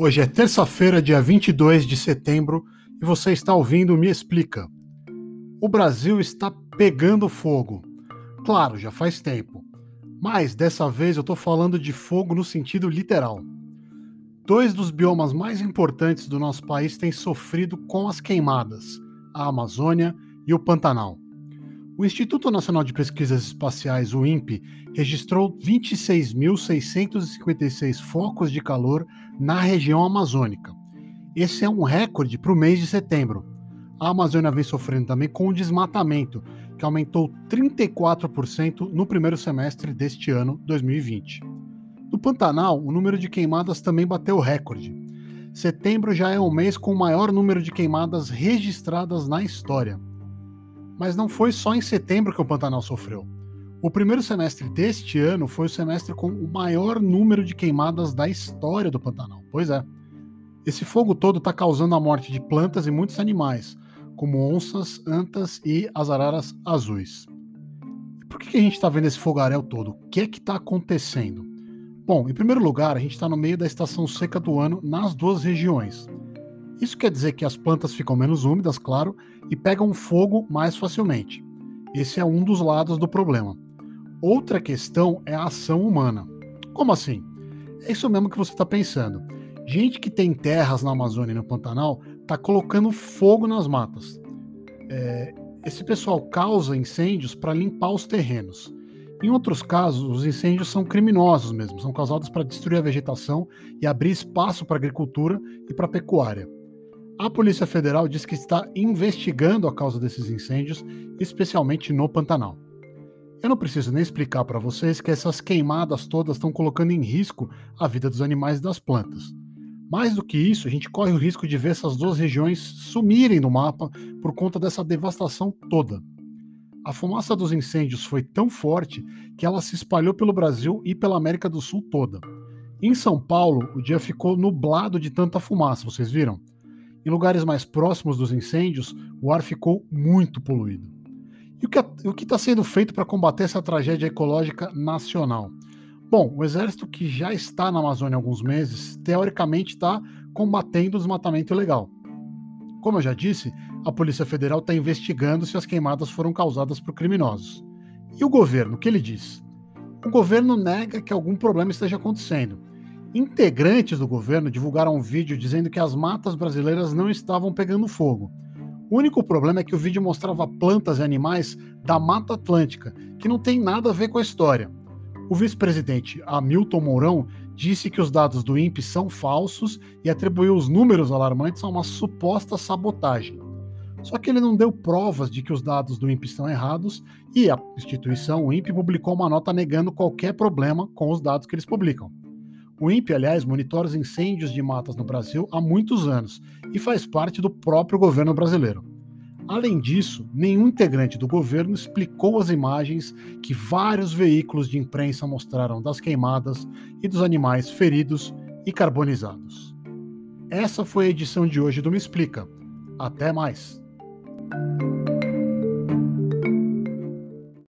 Hoje é terça-feira, dia 22 de setembro, e você está ouvindo Me Explica. O Brasil está pegando fogo. Claro, já faz tempo. Mas dessa vez eu estou falando de fogo no sentido literal. Dois dos biomas mais importantes do nosso país têm sofrido com as queimadas: a Amazônia e o Pantanal. O Instituto Nacional de Pesquisas Espaciais, o INPE, registrou 26.656 focos de calor na região amazônica. Esse é um recorde para o mês de setembro. A Amazônia vem sofrendo também com o desmatamento, que aumentou 34% no primeiro semestre deste ano, 2020. No Pantanal, o número de queimadas também bateu recorde. Setembro já é o mês com o maior número de queimadas registradas na história. Mas não foi só em setembro que o Pantanal sofreu. O primeiro semestre deste ano foi o semestre com o maior número de queimadas da história do Pantanal. Pois é. Esse fogo todo está causando a morte de plantas e muitos animais, como onças, antas e as araras azuis. Por que a gente está vendo esse fogaréu todo? O que é que está acontecendo? Bom, em primeiro lugar, a gente está no meio da estação seca do ano nas duas regiões. Isso quer dizer que as plantas ficam menos úmidas, claro, e pegam fogo mais facilmente. Esse é um dos lados do problema. Outra questão é a ação humana. Como assim? É isso mesmo que você está pensando. Gente que tem terras na Amazônia e no Pantanal está colocando fogo nas matas. É, esse pessoal causa incêndios para limpar os terrenos. Em outros casos, os incêndios são criminosos mesmo, são causados para destruir a vegetação e abrir espaço para agricultura e para pecuária. A Polícia Federal diz que está investigando a causa desses incêndios, especialmente no Pantanal. Eu não preciso nem explicar para vocês que essas queimadas todas estão colocando em risco a vida dos animais e das plantas. Mais do que isso, a gente corre o risco de ver essas duas regiões sumirem no mapa por conta dessa devastação toda. A fumaça dos incêndios foi tão forte que ela se espalhou pelo Brasil e pela América do Sul toda. Em São Paulo, o dia ficou nublado de tanta fumaça, vocês viram? Em lugares mais próximos dos incêndios, o ar ficou muito poluído. E o que está sendo feito para combater essa tragédia ecológica nacional? Bom, o exército que já está na Amazônia há alguns meses, teoricamente está combatendo o desmatamento ilegal. Como eu já disse, a Polícia Federal está investigando se as queimadas foram causadas por criminosos. E o governo, o que ele diz? O governo nega que algum problema esteja acontecendo. Integrantes do governo divulgaram um vídeo dizendo que as matas brasileiras não estavam pegando fogo. O único problema é que o vídeo mostrava plantas e animais da Mata Atlântica, que não tem nada a ver com a história. O vice-presidente Hamilton Mourão disse que os dados do INPE são falsos e atribuiu os números alarmantes a uma suposta sabotagem. Só que ele não deu provas de que os dados do INPE estão errados e a instituição, o INPE, publicou uma nota negando qualquer problema com os dados que eles publicam. O INPE, aliás, monitora os incêndios de matas no Brasil há muitos anos e faz parte do próprio governo brasileiro. Além disso, nenhum integrante do governo explicou as imagens que vários veículos de imprensa mostraram das queimadas e dos animais feridos e carbonizados. Essa foi a edição de hoje do Me Explica. Até mais!